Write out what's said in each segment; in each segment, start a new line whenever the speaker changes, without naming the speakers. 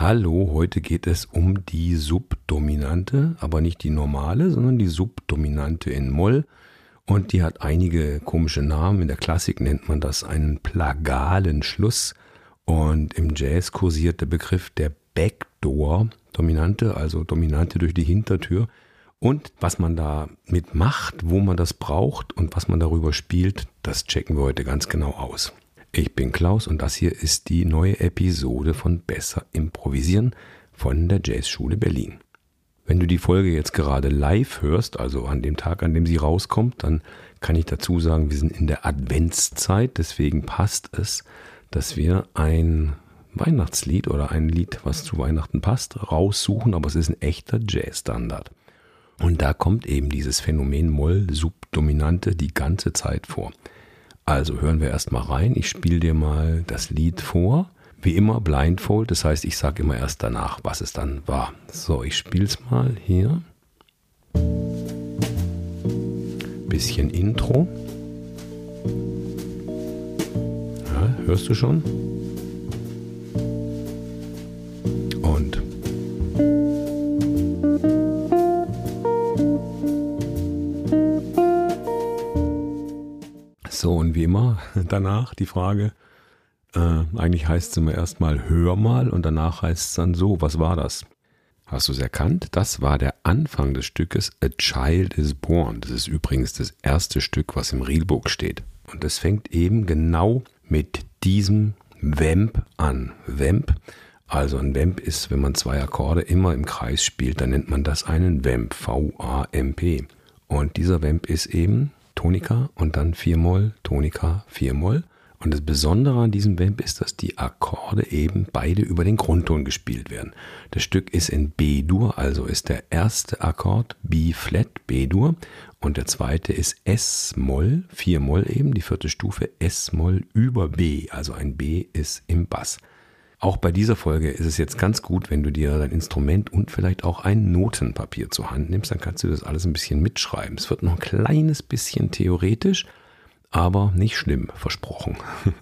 Hallo, heute geht es um die Subdominante, aber nicht die normale, sondern die Subdominante in Moll. Und die hat einige komische Namen. In der Klassik nennt man das einen plagalen Schluss. Und im Jazz kursiert der Begriff der Backdoor-Dominante, also Dominante durch die Hintertür. Und was man da mitmacht, wo man das braucht und was man darüber spielt, das checken wir heute ganz genau aus. Ich bin Klaus und das hier ist die neue Episode von Besser Improvisieren von der Jazzschule Berlin. Wenn du die Folge jetzt gerade live hörst, also an dem Tag, an dem sie rauskommt, dann kann ich dazu sagen, wir sind in der Adventszeit, deswegen passt es, dass wir ein Weihnachtslied oder ein Lied, was zu Weihnachten passt, raussuchen, aber es ist ein echter Jazzstandard. Und da kommt eben dieses Phänomen Moll-Subdominante die ganze Zeit vor. Also hören wir erstmal rein. Ich spiele dir mal das Lied vor. Wie immer blindfold, das heißt, ich sage immer erst danach, was es dann war. So, ich spiele es mal hier. Bisschen Intro. Ja, hörst du schon? Wie immer danach die Frage, äh, eigentlich heißt es immer erstmal hör mal und danach heißt es dann so, was war das? Hast du es erkannt? Das war der Anfang des Stückes A Child is Born. Das ist übrigens das erste Stück, was im Reelbook steht. Und es fängt eben genau mit diesem Vamp an. Vamp, also ein Vamp ist, wenn man zwei Akkorde immer im Kreis spielt, dann nennt man das einen Vamp, V-A-M-P. Und dieser Vamp ist eben Tonika und dann 4-Moll, Tonika, 4-Moll. Und das Besondere an diesem Vamp ist, dass die Akkorde eben beide über den Grundton gespielt werden. Das Stück ist in B-Dur, also ist der erste Akkord B-Flat, B-Dur, und der zweite ist S-Moll, 4-Moll eben, die vierte Stufe S-Moll über B, also ein B ist im Bass. Auch bei dieser Folge ist es jetzt ganz gut, wenn du dir dein Instrument und vielleicht auch ein Notenpapier zur Hand nimmst, dann kannst du das alles ein bisschen mitschreiben. Es wird noch ein kleines bisschen theoretisch, aber nicht schlimm, versprochen.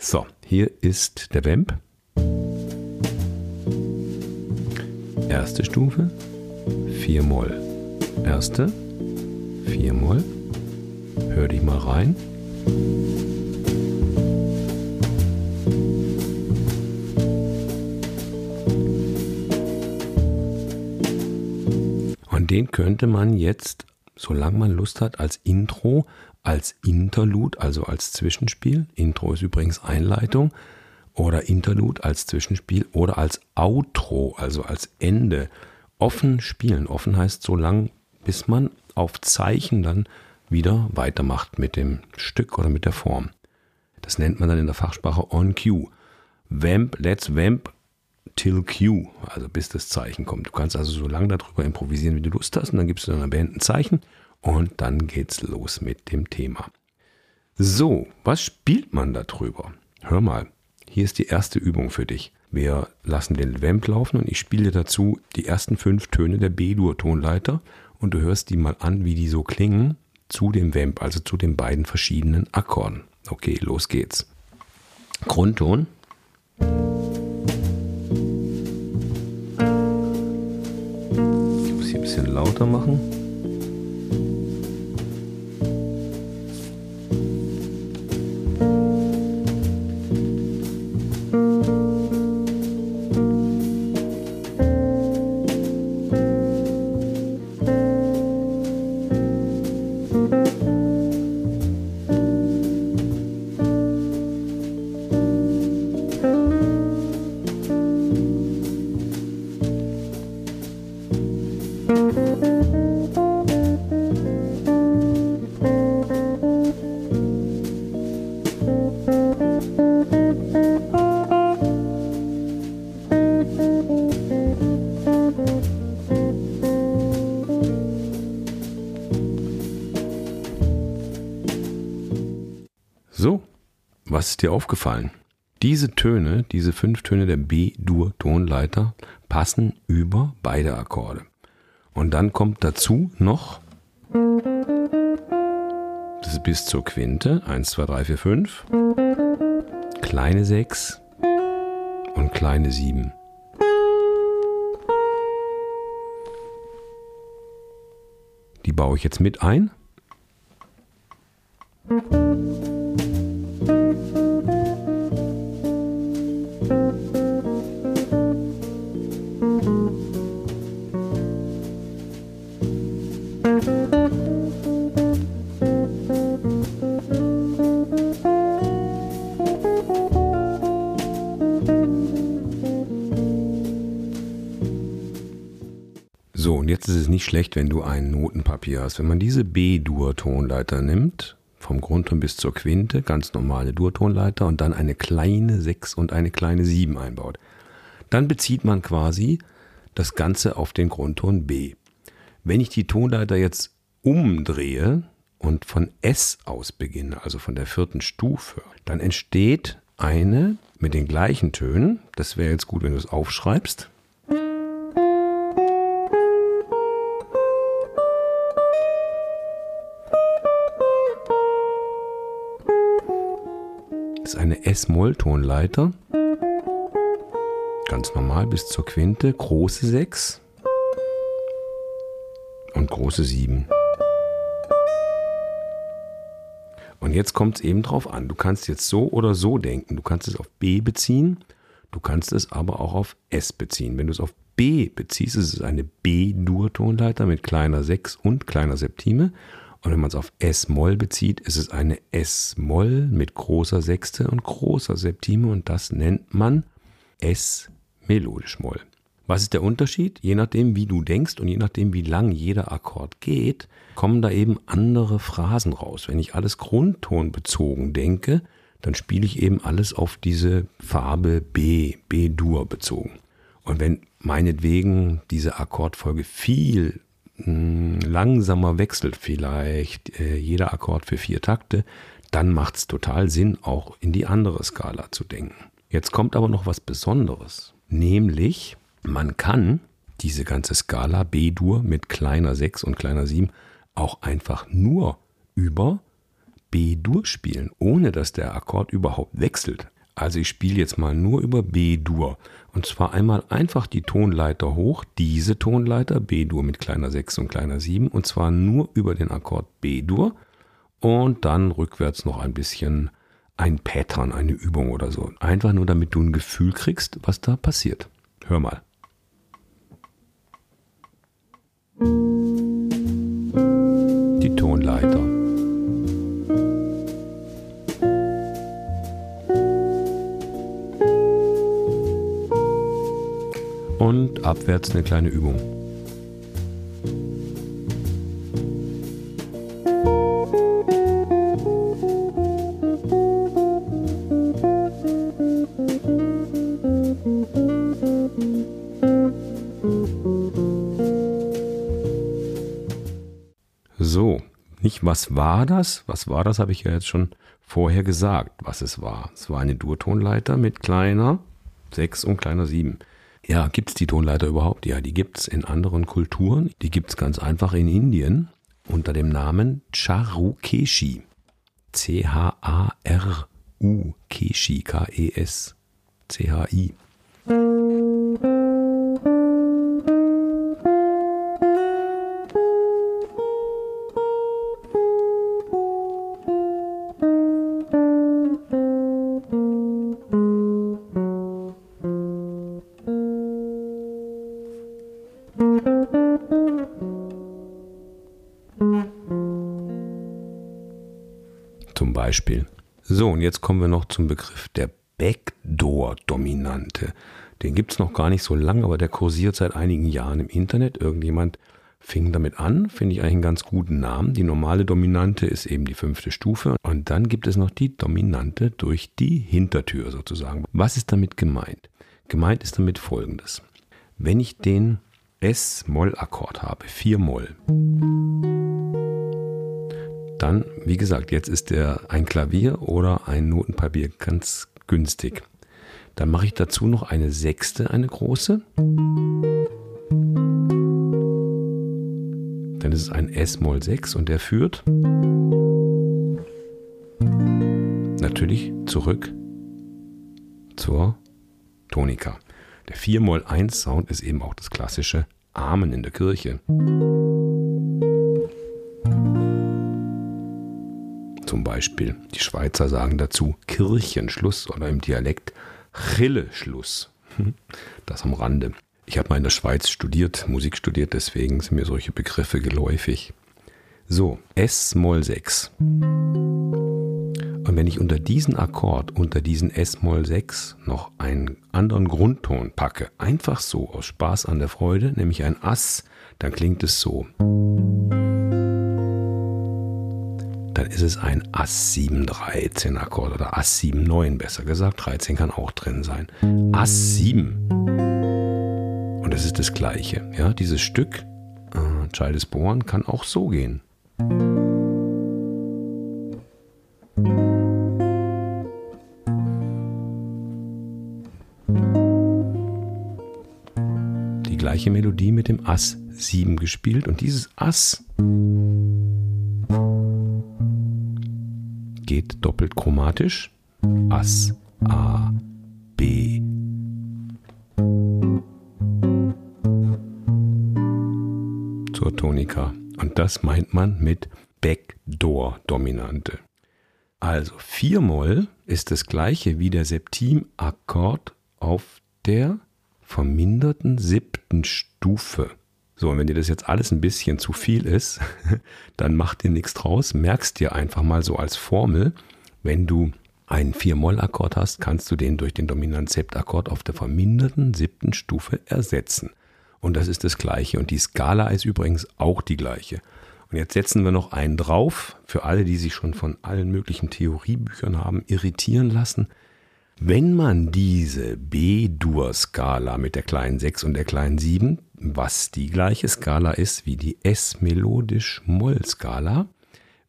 So, hier ist der Vamp. Erste Stufe, 4 Moll. Erste, 4 Moll. Hör dich mal rein. Den könnte man jetzt, solange man Lust hat, als Intro, als Interlude, also als Zwischenspiel, Intro ist übrigens Einleitung, oder Interlude als Zwischenspiel oder als Outro, also als Ende, offen spielen. Offen heißt so lang, bis man auf Zeichen dann wieder weitermacht mit dem Stück oder mit der Form. Das nennt man dann in der Fachsprache On Cue. Vamp, let's vamp till Q, also bis das Zeichen kommt. Du kannst also so lange darüber improvisieren, wie du Lust hast, und dann gibst du deiner Band ein Zeichen und dann geht's los mit dem Thema. So, was spielt man darüber? Hör mal, hier ist die erste Übung für dich. Wir lassen den Vamp laufen und ich spiele dazu die ersten fünf Töne der B-Dur-Tonleiter und du hörst die mal an, wie die so klingen zu dem Vamp, also zu den beiden verschiedenen Akkorden. Okay, los geht's. Grundton. Bisschen lauter machen. Was ist dir aufgefallen? Diese Töne, diese fünf Töne der B-Dur-Tonleiter passen über beide Akkorde. Und dann kommt dazu noch das ist bis zur Quinte 1, 2, 3, 4, 5, kleine 6 und kleine 7. baue ich jetzt mit ein. So, und jetzt ist es nicht schlecht, wenn du ein Notenpapier hast. Wenn man diese B-Dur-Tonleiter nimmt, vom Grundton bis zur Quinte, ganz normale Dur-Tonleiter und dann eine kleine 6 und eine kleine 7 einbaut, dann bezieht man quasi das Ganze auf den Grundton B. Wenn ich die Tonleiter jetzt umdrehe und von S aus beginne, also von der vierten Stufe, dann entsteht eine mit den gleichen Tönen. Das wäre jetzt gut, wenn du es aufschreibst. Ist eine S-Moll-Tonleiter. Ganz normal bis zur Quinte. Große 6 und große 7. Und jetzt kommt es eben drauf an. Du kannst jetzt so oder so denken. Du kannst es auf B beziehen, du kannst es aber auch auf S beziehen. Wenn du es auf B beziehst, ist es eine B-Dur-Tonleiter mit kleiner 6 und kleiner Septime. Und wenn man es auf S-Moll bezieht, ist es eine S-Moll mit großer Sechste und großer Septime und das nennt man S-Melodisch Moll. Was ist der Unterschied? Je nachdem, wie du denkst und je nachdem, wie lang jeder Akkord geht, kommen da eben andere Phrasen raus. Wenn ich alles grundtonbezogen denke, dann spiele ich eben alles auf diese Farbe B, B-Dur bezogen. Und wenn meinetwegen diese Akkordfolge viel langsamer wechselt vielleicht äh, jeder Akkord für vier Takte, dann macht es total Sinn, auch in die andere Skala zu denken. Jetzt kommt aber noch was Besonderes, nämlich man kann diese ganze Skala B-Dur mit kleiner 6 und kleiner 7 auch einfach nur über B-Dur spielen, ohne dass der Akkord überhaupt wechselt. Also ich spiele jetzt mal nur über B-Dur. Und zwar einmal einfach die Tonleiter hoch, diese Tonleiter, B-Dur mit kleiner 6 und kleiner 7, und zwar nur über den Akkord B-Dur und dann rückwärts noch ein bisschen ein Pattern, eine Übung oder so. Einfach nur, damit du ein Gefühl kriegst, was da passiert. Hör mal. Die Tonleiter. Und abwärts eine kleine Übung. So, nicht was war das? Was war das, habe ich ja jetzt schon vorher gesagt, was es war. Es war eine Durtonleiter mit kleiner 6 und kleiner 7. Ja, gibt es die Tonleiter überhaupt? Ja, die gibt es in anderen Kulturen. Die gibt es ganz einfach in Indien unter dem Namen Charukeshi. C-H-A-R-U Keshi, K-E-S. C-H-I. Beispiel. So, und jetzt kommen wir noch zum Begriff der Backdoor-Dominante. Den gibt es noch gar nicht so lange, aber der kursiert seit einigen Jahren im Internet. Irgendjemand fing damit an, finde ich eigentlich einen ganz guten Namen. Die normale Dominante ist eben die fünfte Stufe. Und dann gibt es noch die Dominante durch die Hintertür sozusagen. Was ist damit gemeint? Gemeint ist damit folgendes. Wenn ich den S-Moll-Akkord habe, 4 Moll, dann, wie gesagt, jetzt ist der ein Klavier oder ein Notenpapier ganz günstig. Dann mache ich dazu noch eine Sechste, eine große. Dann ist es ein S-Moll 6 und der führt natürlich zurück zur Tonika. Der 4 1 Sound ist eben auch das klassische Amen in der Kirche. Zum Beispiel. Die Schweizer sagen dazu Kirchenschluss oder im Dialekt Chilleschluss. Das am Rande. Ich habe mal in der Schweiz studiert, Musik studiert, deswegen sind mir solche Begriffe geläufig. So, S-Moll 6. Und wenn ich unter diesen Akkord, unter diesen S-Moll 6 noch einen anderen Grundton packe, einfach so aus Spaß an der Freude, nämlich ein Ass, dann klingt es so. Dann ist es ein Ass 7 13 Akkord oder Ass 7 9 besser gesagt. 13 kann auch drin sein. Ass 7. Und es ist das gleiche. Ja, dieses Stück, äh, Child is Born, kann auch so gehen. Die gleiche Melodie mit dem Ass 7 gespielt und dieses Ass geht doppelt chromatisch. Ass, A, B. Zur Tonika. Und das meint man mit Backdoor-Dominante. Also 4-Moll ist das gleiche wie der Septimakkord auf der verminderten siebten Stufe. So, und wenn dir das jetzt alles ein bisschen zu viel ist, dann mach dir nichts draus. Merkst dir einfach mal so als Formel, wenn du einen 4-Moll-Akkord hast, kannst du den durch den Dominant-Sept-Akkord auf der verminderten siebten Stufe ersetzen. Und das ist das Gleiche. Und die Skala ist übrigens auch die gleiche. Und jetzt setzen wir noch einen drauf, für alle, die sich schon von allen möglichen Theoriebüchern haben irritieren lassen. Wenn man diese B-Dur-Skala mit der kleinen 6 und der kleinen 7, was die gleiche Skala ist wie die S-Melodisch-Moll-Skala,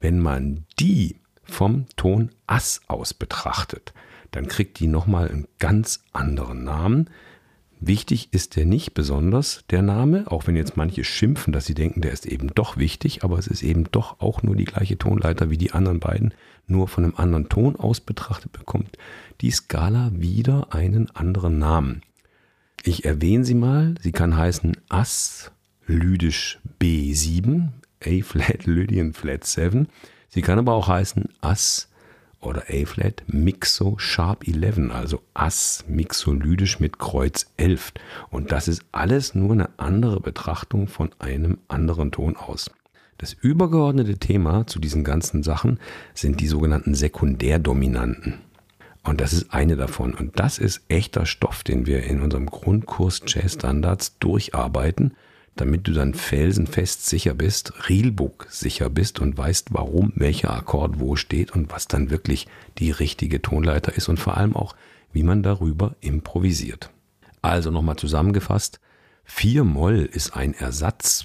wenn man die vom Ton Ass aus betrachtet, dann kriegt die nochmal einen ganz anderen Namen, Wichtig ist der nicht besonders, der Name, auch wenn jetzt manche schimpfen, dass sie denken, der ist eben doch wichtig, aber es ist eben doch auch nur die gleiche Tonleiter wie die anderen beiden, nur von einem anderen Ton aus betrachtet bekommt die Skala wieder einen anderen Namen. Ich erwähne sie mal, sie kann heißen Ass Lydisch B7, A-Flat Lydian Flat 7, sie kann aber auch heißen Ass oder A-Flat Mixo Sharp 11, also Ass mixolydisch mit Kreuz 11. Und das ist alles nur eine andere Betrachtung von einem anderen Ton aus. Das übergeordnete Thema zu diesen ganzen Sachen sind die sogenannten Sekundärdominanten. Und das ist eine davon. Und das ist echter Stoff, den wir in unserem Grundkurs Jazz Standards durcharbeiten damit du dann felsenfest sicher bist, Realbook sicher bist und weißt, warum welcher Akkord wo steht und was dann wirklich die richtige Tonleiter ist und vor allem auch, wie man darüber improvisiert. Also nochmal zusammengefasst, 4 Moll ist ein Ersatz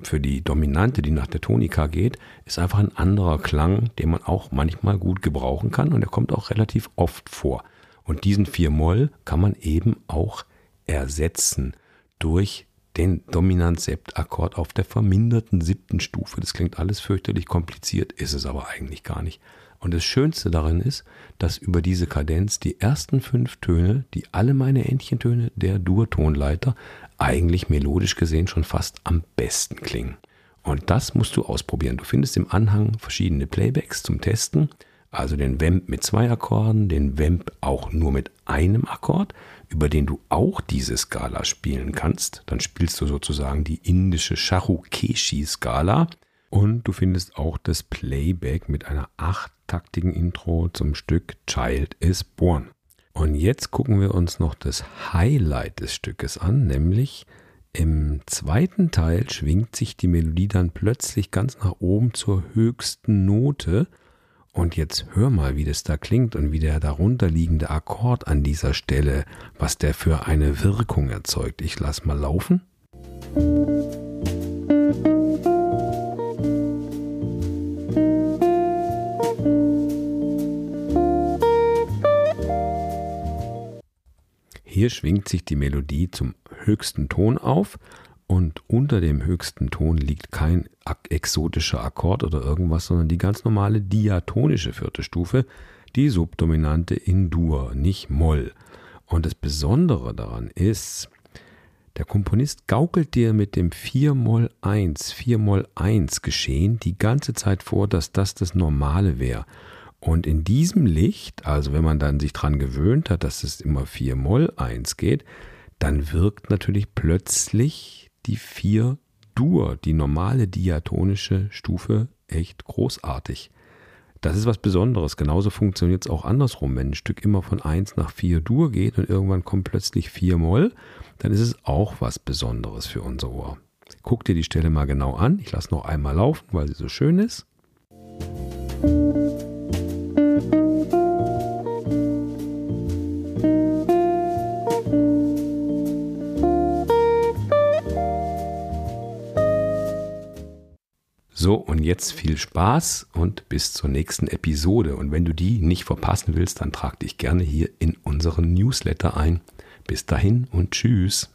für die Dominante, die nach der Tonika geht, ist einfach ein anderer Klang, den man auch manchmal gut gebrauchen kann und der kommt auch relativ oft vor. Und diesen 4 Moll kann man eben auch ersetzen durch den Dominant-Sept-Akkord auf der verminderten siebten Stufe. Das klingt alles fürchterlich kompliziert, ist es aber eigentlich gar nicht. Und das Schönste daran ist, dass über diese Kadenz die ersten fünf Töne, die alle meine Entchentöne der Dur-Tonleiter, eigentlich melodisch gesehen schon fast am besten klingen. Und das musst du ausprobieren. Du findest im Anhang verschiedene Playbacks zum Testen. Also den Vamp mit zwei Akkorden, den Vamp auch nur mit einem Akkord, über den du auch diese Skala spielen kannst. Dann spielst du sozusagen die indische Shahu Keshi-Skala. Und du findest auch das Playback mit einer 8 Taktiken-Intro zum Stück Child is Born. Und jetzt gucken wir uns noch das Highlight des Stückes an, nämlich im zweiten Teil schwingt sich die Melodie dann plötzlich ganz nach oben zur höchsten Note. Und jetzt hör mal, wie das da klingt und wie der darunterliegende Akkord an dieser Stelle, was der für eine Wirkung erzeugt. Ich lass mal laufen. Musik Hier schwingt sich die Melodie zum höchsten Ton auf und unter dem höchsten Ton liegt kein exotischer Akkord oder irgendwas, sondern die ganz normale diatonische vierte Stufe, die Subdominante in Dur, nicht Moll. Und das Besondere daran ist, Der Komponist gaukelt dir mit dem 4-Moll-1, 4-Moll-1 Geschehen die ganze Zeit vor, dass das das Normale wäre. Und in diesem Licht, also wenn man dann sich daran gewöhnt hat, dass es immer 4-Moll-1 geht, dann wirkt natürlich plötzlich die 4-Dur, die normale diatonische Stufe, echt großartig. Das ist was Besonderes. Genauso funktioniert es auch andersrum. Wenn ein Stück immer von 1 nach 4 Dur geht und irgendwann kommt plötzlich 4 Moll, dann ist es auch was Besonderes für unser Ohr. Guck dir die Stelle mal genau an. Ich lasse noch einmal laufen, weil sie so schön ist. Jetzt viel Spaß und bis zur nächsten Episode. Und wenn du die nicht verpassen willst, dann trag dich gerne hier in unseren Newsletter ein. Bis dahin und tschüss.